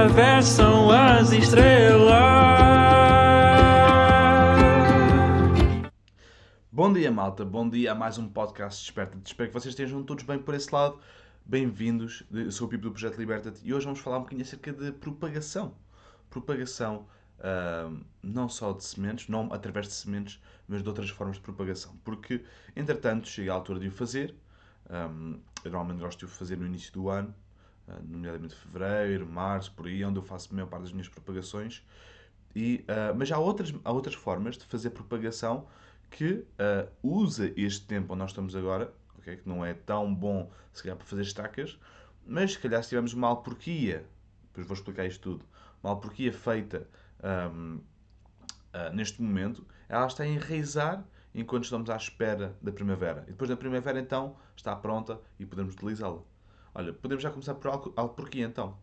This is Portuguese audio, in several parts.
atravessam as estrelas. Bom dia, malta. Bom dia a mais um podcast Desperta. Espero que vocês estejam todos bem por esse lado. Bem-vindos. Eu sou o Pipo do Projeto Liberta-te e hoje vamos falar um bocadinho acerca de propagação. Propagação ah, não só de sementes, não através de sementes, mas de outras formas de propagação. Porque, entretanto, chega a altura de o fazer. Ah, eu normalmente gosto de o fazer no início do ano, nomeadamente fevereiro, março, por aí, onde eu faço a maior parte das minhas propagações. E, ah, mas há outras, há outras formas de fazer propagação que ah, usa este tempo onde nós estamos agora, ok? que não é tão bom se calhar para fazer estacas, mas se calhar se tivermos uma alporquia, depois vou explicar isto tudo, uma alporquia feita ahm, ah, neste momento, ela está a enraizar enquanto estamos à espera da primavera. E depois da primavera, então, está pronta e podemos utilizá-la. Olha, podemos já começar por algo- alporquia, então.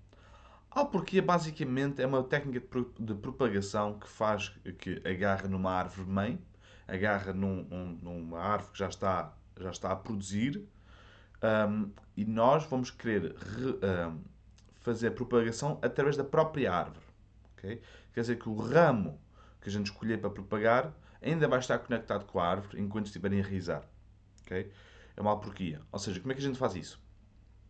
Alporquia, basicamente, é uma técnica de, pro- de propagação que faz que agarra numa árvore mãe, agarra num- um- numa árvore que já está, já está a produzir, ahm, e nós vamos querer re- ahm, fazer a propagação através da própria árvore. ok? Quer dizer que o ramo que a gente escolher para propagar ainda vai estar conectado com a árvore enquanto estiver a enraizar. ok? É uma alporquia. Ou seja, como é que a gente faz isso?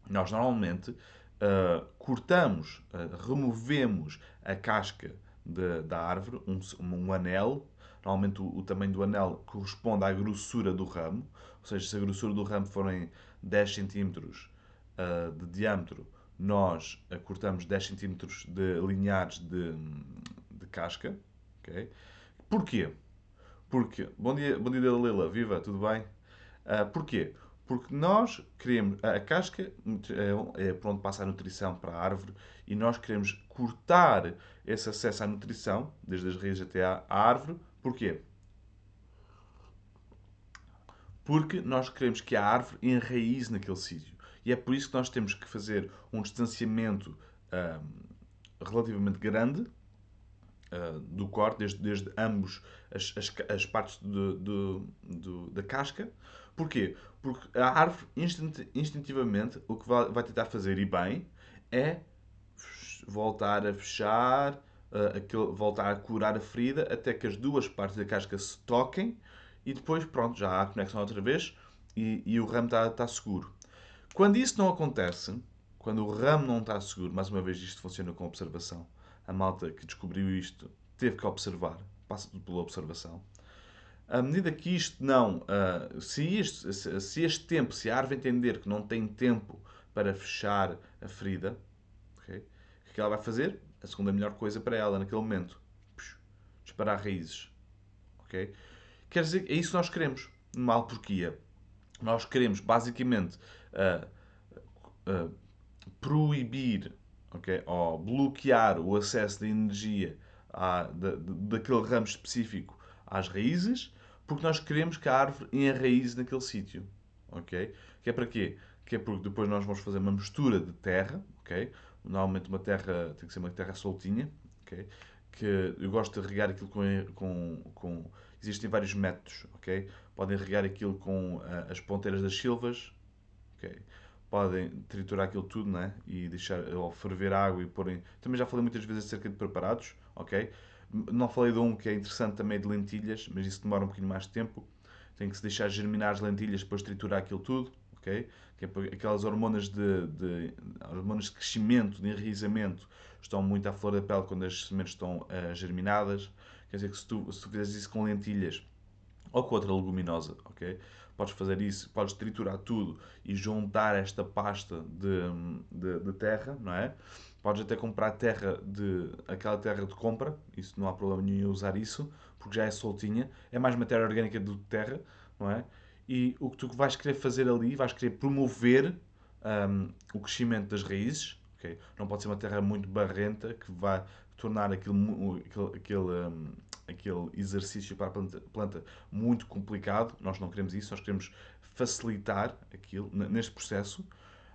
Nós normalmente ah, cortamos, ah, removemos a casca de- da árvore, um, um anel. Normalmente o, o tamanho do anel corresponde à grossura do ramo. Ou seja, se a grossura do ramo forem 10 cm ah, de diâmetro, nós ah, cortamos 10 cm de lineares de, de casca. ok? Porquê? Porque, bom dia, bom dia Dalila, viva, tudo bem? Ah, porquê? Porque nós queremos, a casca é, por onde passa a nutrição para a árvore e nós queremos cortar esse acesso à nutrição, desde as raízes até à, árvore. Porquê? Porque nós queremos que a árvore enraize naquele sítio. E é por isso que nós temos que fazer um distanciamento ah, relativamente grande uh, do corte, desde, desde ambos as, as, as partes do- da casca. Porquê? Porque a árvore, instinti- instintivamente, o que vai, vai tentar fazer, e bem, é voltar a fechar, uh, aquele- voltar a curar a ferida, até que as duas partes da casca se toquem, e depois, pronto, já há a conexão outra vez, e, e o ramo está está seguro. Quando isso não acontece, quando o ramo não está seguro, mais uma vez isto funciona com observação. A malta que descobriu isto teve que observar, passa tudo pela observação. À medida que isto não, ah, se, isto, se, se este tempo, se a árvore entender que não tem tempo para fechar a ferida, ok? o que ela vai fazer? A segunda melhor coisa para ela naquele momento, disparar raízes. ok? Quer dizer, é isso que nós queremos numa alporquia. Nós queremos basicamente ah, ah, proibir ok, ou bloquear o acesso de energia à, da- daquele ramo específico às raízes, porque nós queremos que a árvore enraize naquele sítio. ok? Que é para quê? Que é porque depois nós vamos fazer uma mistura de terra, ok? Normalmente uma terra tem que ser uma terra soltinha, ok? Que eu gosto de regar aquilo com, com, com... Existem vários métodos, ok? Podem regar aquilo com ah, as ponteiras das silvas, ok? Podem triturar aquilo tudo, né? E deixar, ou ferver água e porem... Também já falei muitas vezes acerca de preparados, ok? Não falei de um que é interessante também de lentilhas, mas isso demora um bocadinho mais de tempo. Tem que se deixar germinar as lentilhas, depois triturar aquilo tudo, ok? Que é aquelas hormonas de, de- hormonas de crescimento, de enraizamento, estão muito à flor da pele quando as sementes estão ah, germinadas. Quer dizer que se tu, se tu fizeres isso com lentilhas ou com outra leguminosa, ok? Podes fazer isso, podes triturar tudo e juntar esta pasta de, de, de terra, não é? Podes até comprar terra de aquela terra de compra, isso não há problema nenhum em usar isso, porque já é soltinha, é mais matéria orgânica do que terra, não é? E o que tu vais querer fazer ali, vais querer promover hum, o crescimento das raízes, ok? Não pode ser uma terra muito barrenta que vai tornar aquele, aquele, aquele, hum, aquele exercício para a planta, planta muito complicado. Nós não queremos isso, nós queremos facilitar aquilo neste processo.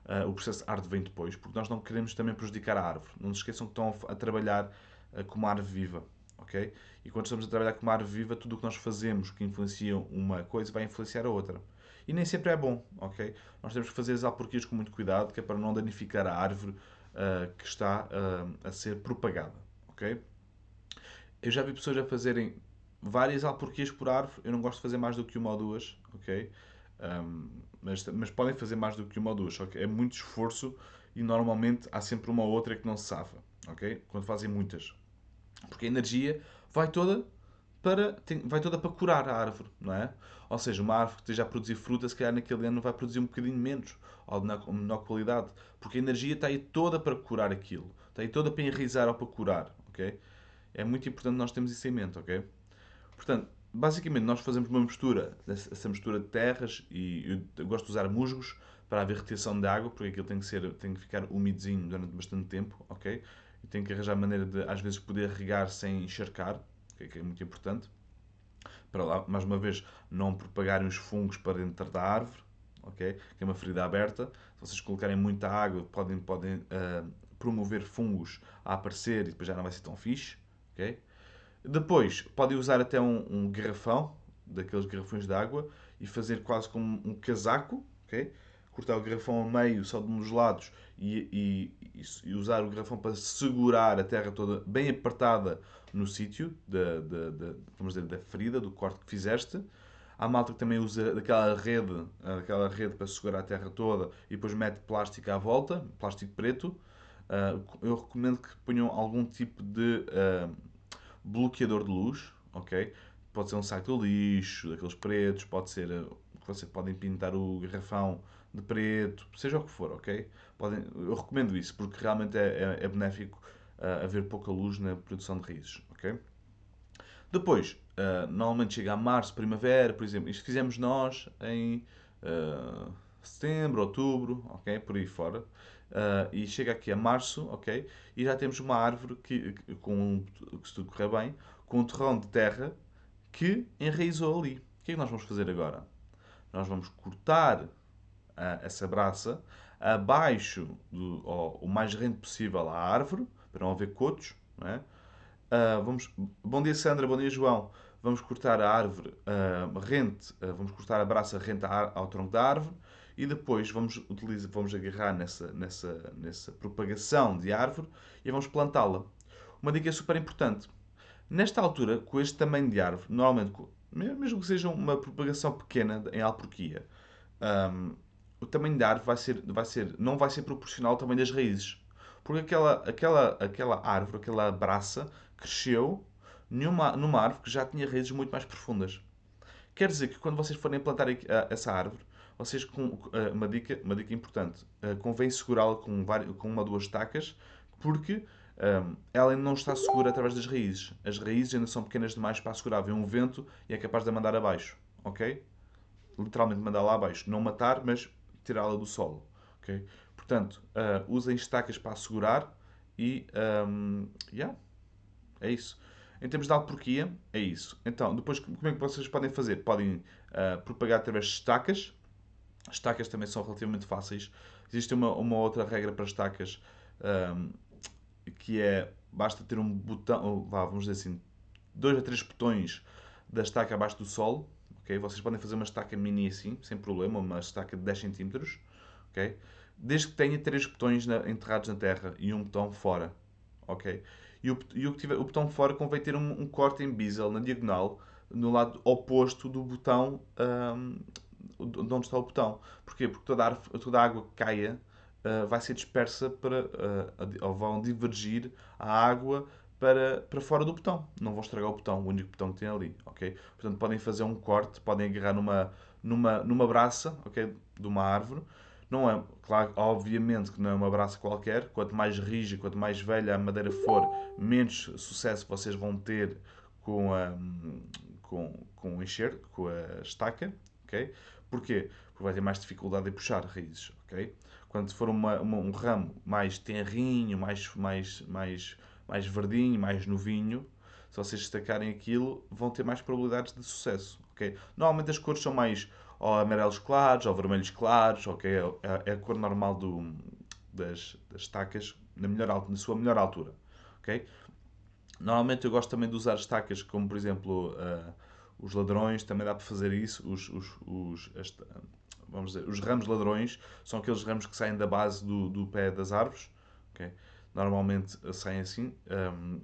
Ah, o processo árvore vem depois, porque nós não queremos também prejudicar a árvore. Não se esqueçam que estão a trabalhar ah, como árvore viva, ok? E quando estamos a trabalhar como árvore viva, tudo o que nós fazemos que influencia uma coisa vai influenciar a outra. E nem sempre é bom, ok? Nós temos que fazer as alporquias com muito cuidado, que é para não danificar a árvore uh, que está uh, a ser propagada. ok? Eu já vi pessoas a fazerem várias alporquias por árvore. Eu não gosto de fazer mais do que uma ou duas. ok? Um, mas, mas podem fazer mais do que uma ou duas. Okay? É muito esforço e normalmente há sempre uma ou outra que não se safa. ok? Quando fazem muitas. Porque a energia vai toda para, tem, vai toda para curar a árvore, não é? Ou seja, uma árvore que esteja a produzir fruta, se calhar naquele ano vai produzir um bocadinho menos, ou de menor qualidade, porque a energia está aí toda para curar aquilo, está aí toda para enraizar ou para curar, ok? É muito importante nós termos isso em mente, ok? Portanto, basicamente nós fazemos uma mistura, essa mistura de terras, e eu gosto de usar musgos para haver retenção de água, porque aquilo tem que, ser, tem que ficar umidezinho durante bastante tempo, ok? E tem que arranjar maneira de, às vezes, poder regar sem encharcar, que é muito importante, para lá, mais uma vez, não propagarem os fungos para dentro da árvore, ok? Que é uma ferida aberta. Se vocês colocarem muita água, podem, podem uh, promover fungos a aparecer e depois já não vai ser tão fixe, Depois, podem usar até um, um garrafão, daqueles garrafões de água, e fazer quase como um casaco? Cortar o garrafão a meio, só de um dos lados, e, e, e usar o garrafão para segurar a terra toda bem apertada no sítio da, da, da, vamos dizer, da ferida, do corte que fizeste. Há malta que também usa aquela rede, aquela rede para segurar a terra toda e depois mete plástico à volta, plástico preto. Ah, eu recomendo que ponham algum tipo de uh, bloqueador de luz, ok? Pode ser um saco de lixo, daqueles pretos, pode ser ah, que vocês podem pintar o garrafão de preto, seja o que for, ok? Podem, eu recomendo isso porque realmente é, é, é benéfico uh, haver pouca luz na produção de raízes. Okay? Depois, uh, normalmente chega a março, primavera, por exemplo. Isto fizemos nós em uh, setembro, outubro, ok? Por aí fora. Uh, e chega aqui a março, ok? E já temos uma árvore que, com, que se tudo correr bem, com um terrão de terra que enraizou ali. O que é que nós vamos fazer agora? Nós vamos cortar uh, essa braça abaixo, do, ou, o mais rente possível à árvore, para não haver cotos. Não é? Uh, vamos, bom dia Sandra, bom dia João. Vamos cortar a árvore rente, vamos cortar a braça rente ao tronco da árvore e depois vamos, utilizar, vamos agarrar nessa, nessa, nessa propagação de árvore e vamos plantá-la. Uma dica super importante. Nesta altura, com este tamanho de árvore, normalmente, mesmo que seja uma propagação pequena em alporquia, um, o tamanho da árvore vai ser, vai ser, não vai ser proporcional ao tamanho das raízes. Porque aquela, aquela, aquela árvore, aquela braça, cresceu numa, numa árvore que já tinha raízes muito mais profundas. Quer dizer que quando vocês forem plantar essa árvore, vocês com uma dica, uma dica importante, convém segurá-la com, com uma ou duas estacas, porque um, ela ainda não está segura através das raízes. As raízes ainda são pequenas demais para segurar. Vem um vento e é capaz de a mandar abaixo. Ok? Literalmente mandar lá abaixo. Não matar, mas tirá-la do solo. Ok? Portanto, uh, usem estacas para assegurar e. Um, yeah, é isso. Em termos de alporquia, é isso. Então, depois, como é que vocês podem fazer? Podem uh, propagar através de estacas. Estacas também são relativamente fáceis. Existe uma, uma outra regra para estacas um, que é basta ter um botão, vá, vamos dizer assim, dois a três botões da estaca abaixo do solo. Okay? Vocês podem fazer uma estaca mini assim, sem problema, uma estaca de 10 cm. Okay? desde que tenha três botões na, enterrados na terra e um botão fora. Ok? E o, e o, tiver, o botão fora convém ter um, um, corte em bisel na diagonal, no lado oposto do botão um, onde está o botão. Porquê? Porque toda a, toda a água que caia uh, vai ser dispersa para, uh, ou vão divergir a água para, para fora do botão. Não vão estragar o botão, o único botão que tem ali, ok? Portanto, podem fazer um corte, podem agarrar numa, numa, numa braça, ok? De uma árvore, não é, claro, obviamente que não é uma braça qualquer. Quanto mais rígida, quanto mais velha a madeira for, menos sucesso vocês vão ter com a, com, com o enxerto, com a estaca, ok? Porquê? Porque vai ter mais dificuldade em puxar raízes, ok? Quando for uma, uma, um ramo mais tenrinho, mais, mais, mais, mais verdinho, mais novinho, se vocês destacarem aquilo, vão ter mais probabilidades de sucesso, ok? Normalmente as cores são mais ou amarelos claros, ou vermelhos claros, ok? É, é, é a cor normal do, das, das estacas na, melhor, na sua melhor altura, ok? Normalmente eu gosto também de usar estacas como, por exemplo, uh, os ladrões, também dá para fazer isso. Os, os, os vamos dizer, os ramos ladrões são aqueles ramos que saem da base do, do pé das árvores, ok? Normalmente saem assim. Um,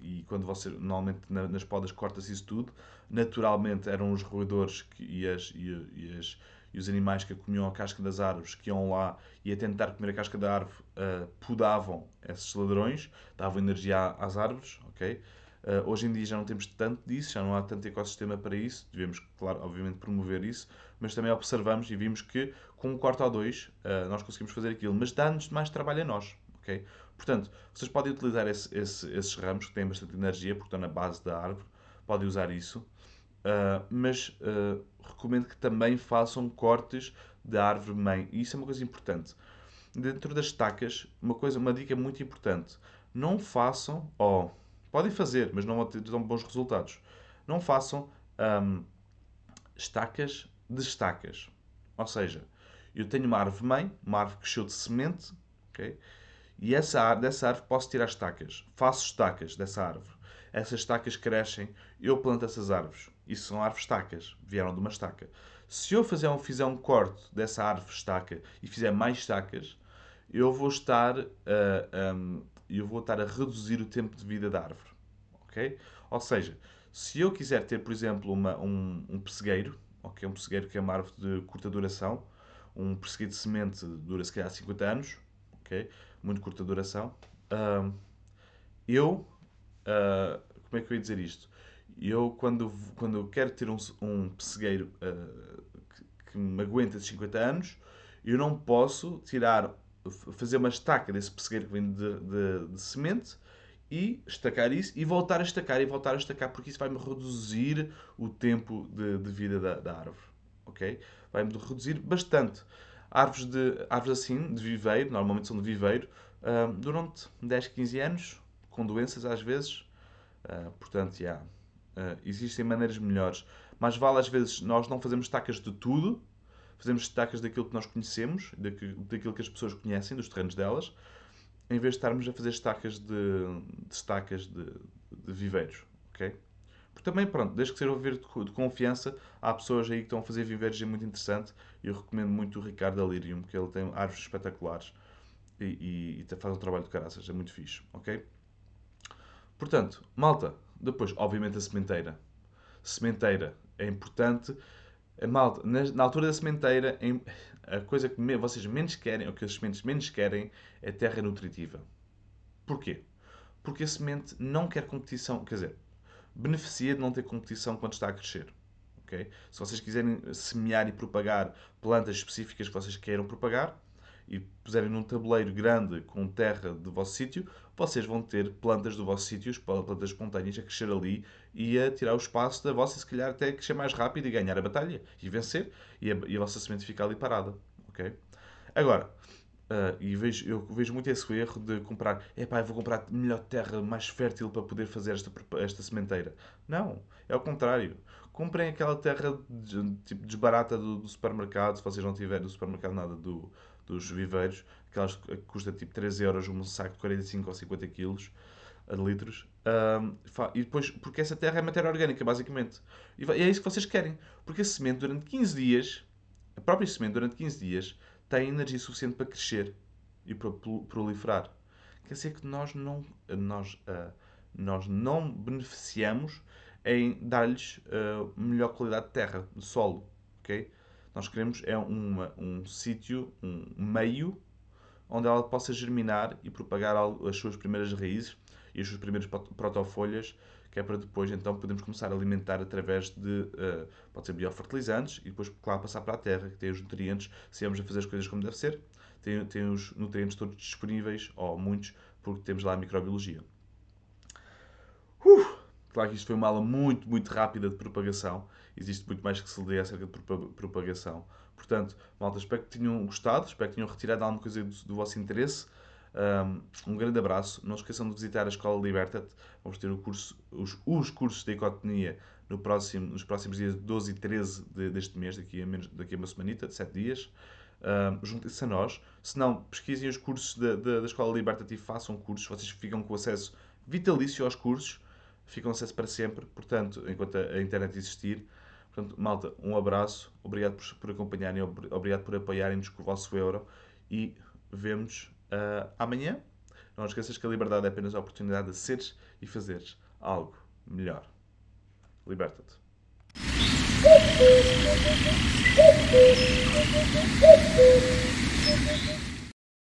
e quando você, normalmente na, nas podas corta-se isso tudo. Naturalmente eram os roedores que, e, as, e, e, as, e os animais que comiam a casca das árvores que iam lá e a tentar comer a casca da árvore uh, podavam esses ladrões, davam energia às árvores, ok? Uh, hoje em dia já não temos tanto disso, já não há tanto ecossistema para isso, devemos, claro, obviamente promover isso, mas também observamos e vimos que com um corte ou dois uh, nós conseguimos fazer aquilo, mas dá-nos mais trabalho a nós, ok? Portanto, vocês podem utilizar esse, esse, esses ramos que têm bastante energia, porque estão na base da árvore, podem usar isso, uh, mas recomendo que também façam cortes da árvore mãe. E isso é uma coisa importante. Dentro das estacas, uma coisa, uma dica muito importante: não façam, ou oh, podem fazer, mas não vão ter bons resultados. Não façam um, estacas de estacas. Ou seja, eu tenho uma árvore mãe, uma árvore que cresceu de semente, ok? E essa, dessa árvore posso tirar estacas. Faço estacas dessa árvore. Essas estacas crescem, eu planto essas árvores. Isso são árvores estacas, vieram de uma estaca. Se eu fizer um, fizer um corte dessa árvore estaca e fizer mais estacas, eu vou estar a, um, eu vou estar a reduzir o tempo de vida da árvore. Ok? Ou seja, se eu quiser ter, por exemplo, uma, um, um pessegueiro, ok? um pessegueiro que é uma árvore de curta duração, um pessegueiro de semente dura se calhar 50 anos, ok? muito curta duração. Uh, eu, uh, como é que eu ia dizer isto? Eu, quando, quando quero ter um, um pessegueiro uh, que, que, me aguenta 50 anos, eu não posso tirar, fazer uma estaca desse pessegueiro que vem de, de, de semente e estacar isso e voltar a estacar e voltar a estacar, porque isso vai-me reduzir o tempo de, de vida da, da, árvore. Ok? Vai-me reduzir bastante. Árvores, de, árvores assim, de viveiro, normalmente são de viveiro, uh, durante 10, 15 anos, com doenças às vezes. Uh, portanto, já. Yeah, uh, existem maneiras melhores. Mas vale às vezes nós não fazemos estacas de tudo, fazemos estacas daquilo que nós conhecemos, daquilo, que as pessoas conhecem, dos terrenos delas, em vez de estarmos a fazer estacas de, de estacas de, de viveiros. ok? Porque também, pronto, desde que seja um viveiro de, de, confiança, há pessoas aí que estão a fazer viveiros é muito interessante. Eu recomendo muito o Ricardo Alirium, que ele tem árvores espetaculares e, e, e faz um trabalho de caraças, é muito fixe, ok? Portanto, malta, depois, obviamente, a sementeira. Sementeira é importante. A malta, na, na altura da sementeira, em, a coisa que me, vocês menos querem, ou que as sementes menos querem, é terra nutritiva. Porquê? Porque a semente não quer competição, quer dizer, beneficia de não ter competição quando está a crescer. Okay? Se vocês quiserem semear e propagar plantas específicas que vocês queiram propagar e puserem num tabuleiro grande com terra do vosso sítio, vocês vão ter plantas do vosso sítio, plantas espontâneas, a crescer ali e a tirar o espaço da vossa, se calhar até crescer mais rápido e ganhar a batalha e vencer e a, e a vossa semente ficar ali parada. Okay? Agora, Uh, e vejo, eu vejo muito esse erro de comprar, é pá, vou comprar melhor terra mais fértil para poder fazer esta, esta sementeira. Não, é o contrário. Comprem aquela terra de, tipo desbarata do, do, supermercado, se vocês não tiverem do supermercado nada do, dos viveiros, aquelas que custa tipo 3 euros um saco de 45 ou 50 quilos de litros. Uh, e depois, porque essa terra é matéria orgânica, basicamente. E é isso que vocês querem. Porque a semente durante 15 dias, a própria semente durante 15 dias, tem energia suficiente para crescer e para proliferar. Quer dizer que nós não, nós, uh, nós não beneficiamos em dar-lhes uh, melhor qualidade de terra, de solo. Okay? Nós queremos é uma, um sítio, um meio, onde ela possa germinar e propagar as suas primeiras raízes e as suas primeiras protofolhas que é para depois então podermos começar a alimentar através de, uh, pode ser biofertilizantes, e depois, claro, passar para a terra, que tem os nutrientes, se vamos a fazer as coisas como deve ser, tem, tem os nutrientes todos disponíveis, ou muitos, porque temos lá a microbiologia. Claro que isto foi uma aula muito, muito rápida de propagação, existe muito mais que se lê acerca de propagação. Portanto, malta, espero que tenham gostado, espero que tenham retirado alguma coisa do, do vosso interesse. Um, grande abraço. Não esqueçam de visitar a Escola Liberta-te. Vamos ter curso, os, os, cursos de ecotonia no próximo, nos próximos dias 12 e 13 de, deste mês, daqui a, menos, daqui a uma semanita, de 7 dias. Um, Juntem-se a nós. Se não, pesquisem os cursos da, da, da Escola Liberta-te e façam cursos. Vocês ficam com acesso vitalício aos cursos ficam-se para sempre, portanto, enquanto a internet existir. Portanto, malta, um abraço, obrigado por, por acompanharem, obrigado por apoiarem-nos com o vosso euro e vemos uh, amanhã. Não esqueças que a liberdade é apenas a oportunidade de seres e fazeres algo melhor. Liberta-te.